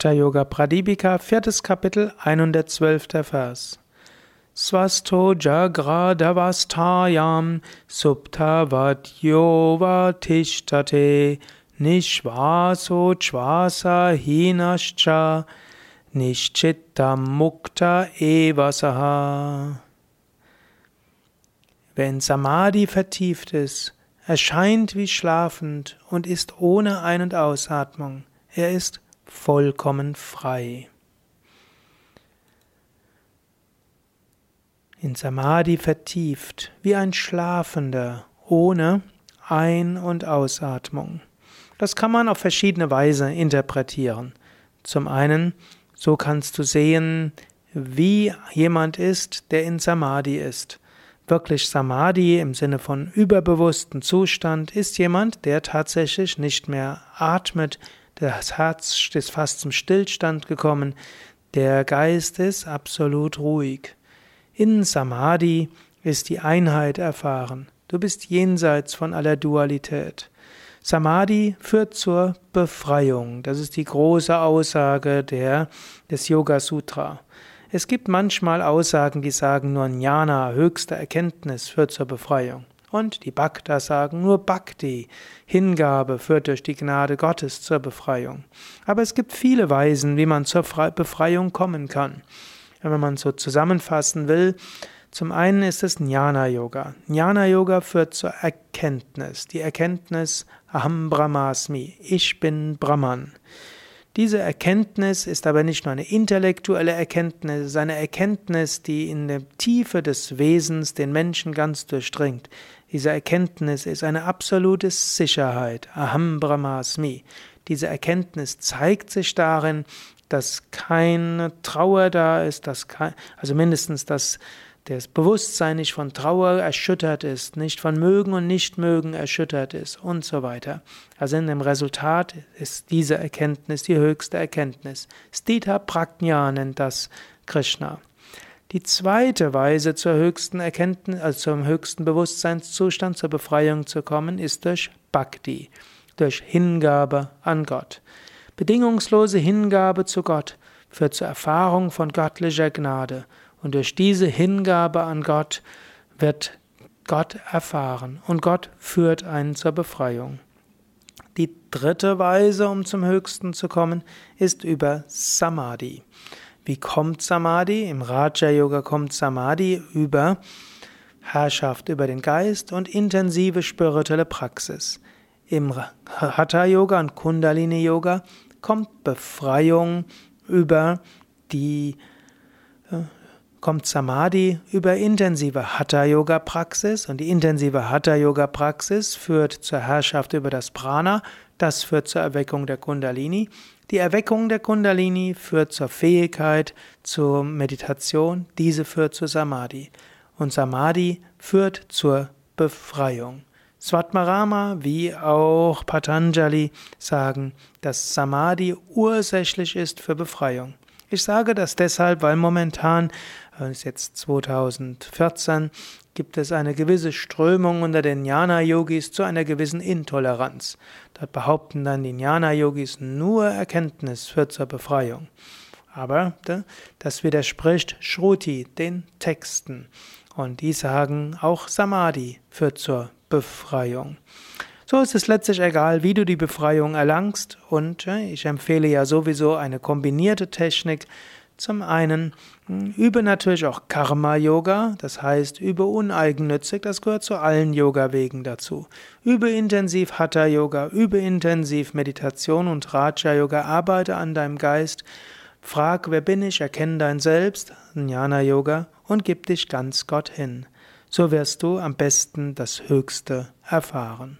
Hatha Yoga Pradipika, viertes Kapitel, 112. Vers. Swasto jagradavastayam subtavatyova tishtate nishvaso chvasa hinascha nischittam mukta evasaha. Wer in Samadhi vertieft ist, erscheint wie schlafend und ist ohne Ein- und Ausatmung. Er ist vollkommen frei. In Samadhi vertieft, wie ein Schlafender, ohne Ein- und Ausatmung. Das kann man auf verschiedene Weise interpretieren. Zum einen, so kannst du sehen, wie jemand ist, der in Samadhi ist. Wirklich Samadhi im Sinne von überbewussten Zustand ist jemand, der tatsächlich nicht mehr atmet, das Herz ist fast zum Stillstand gekommen. Der Geist ist absolut ruhig. In Samadhi ist die Einheit erfahren. Du bist jenseits von aller Dualität. Samadhi führt zur Befreiung. Das ist die große Aussage der, des Yoga Sutra. Es gibt manchmal Aussagen, die sagen, nur Jnana, höchste Erkenntnis, führt zur Befreiung. Und die Bhakta sagen nur Bhakti, Hingabe führt durch die Gnade Gottes zur Befreiung. Aber es gibt viele Weisen, wie man zur Befreiung kommen kann. Wenn man so zusammenfassen will, zum einen ist es Jnana Yoga. Jnana Yoga führt zur Erkenntnis, die Erkenntnis Aham Brahmasmi, ich bin Brahman. Diese Erkenntnis ist aber nicht nur eine intellektuelle Erkenntnis, es ist eine Erkenntnis, die in der Tiefe des Wesens den Menschen ganz durchdringt. Diese Erkenntnis ist eine absolute Sicherheit. Aham Brahmasmi. Diese Erkenntnis zeigt sich darin, dass keine Trauer da ist, dass kein, also mindestens, dass das Bewusstsein nicht von Trauer erschüttert ist, nicht von Mögen und Nichtmögen erschüttert ist und so weiter. Also in dem Resultat ist diese Erkenntnis die höchste Erkenntnis. Stita Prajna nennt das Krishna. Die zweite Weise zur höchsten Erkenntnis, also zum höchsten Bewusstseinszustand, zur Befreiung zu kommen, ist durch Bhakti, durch Hingabe an Gott. Bedingungslose Hingabe zu Gott führt zur Erfahrung von göttlicher Gnade und durch diese Hingabe an Gott wird Gott erfahren und Gott führt einen zur Befreiung. Die dritte Weise, um zum Höchsten zu kommen, ist über Samadhi. Wie kommt Samadhi? Im Raja Yoga kommt Samadhi über Herrschaft über den Geist und intensive spirituelle Praxis. Im Hatha Yoga und Kundalini Yoga kommt Befreiung über die äh, kommt Samadhi über intensive Hatha Yoga Praxis und die intensive Hatha Yoga Praxis führt zur Herrschaft über das Prana, das führt zur Erweckung der Kundalini die Erweckung der Kundalini führt zur Fähigkeit zur Meditation, diese führt zu Samadhi. Und Samadhi führt zur Befreiung. Svatmarama wie auch Patanjali sagen, dass Samadhi ursächlich ist für Befreiung. Ich sage das deshalb, weil momentan, ist jetzt 2014, gibt es eine gewisse Strömung unter den Jnana-Yogis zu einer gewissen Intoleranz. Dort behaupten dann die Jnana-Yogis, nur Erkenntnis führt zur Befreiung. Aber das widerspricht Shruti, den Texten. Und die sagen, auch Samadhi führt zur Befreiung. So ist es letztlich egal, wie du die Befreiung erlangst. Und ich empfehle ja sowieso eine kombinierte Technik zum einen hm, übe natürlich auch Karma-Yoga, das heißt übe uneigennützig, das gehört zu allen Yoga-Wegen dazu. Übe intensiv Hatha-Yoga, übe intensiv Meditation und Raja-Yoga, arbeite an deinem Geist, frag, wer bin ich, erkenne dein Selbst, Jnana-Yoga und gib dich ganz Gott hin. So wirst du am besten das Höchste erfahren.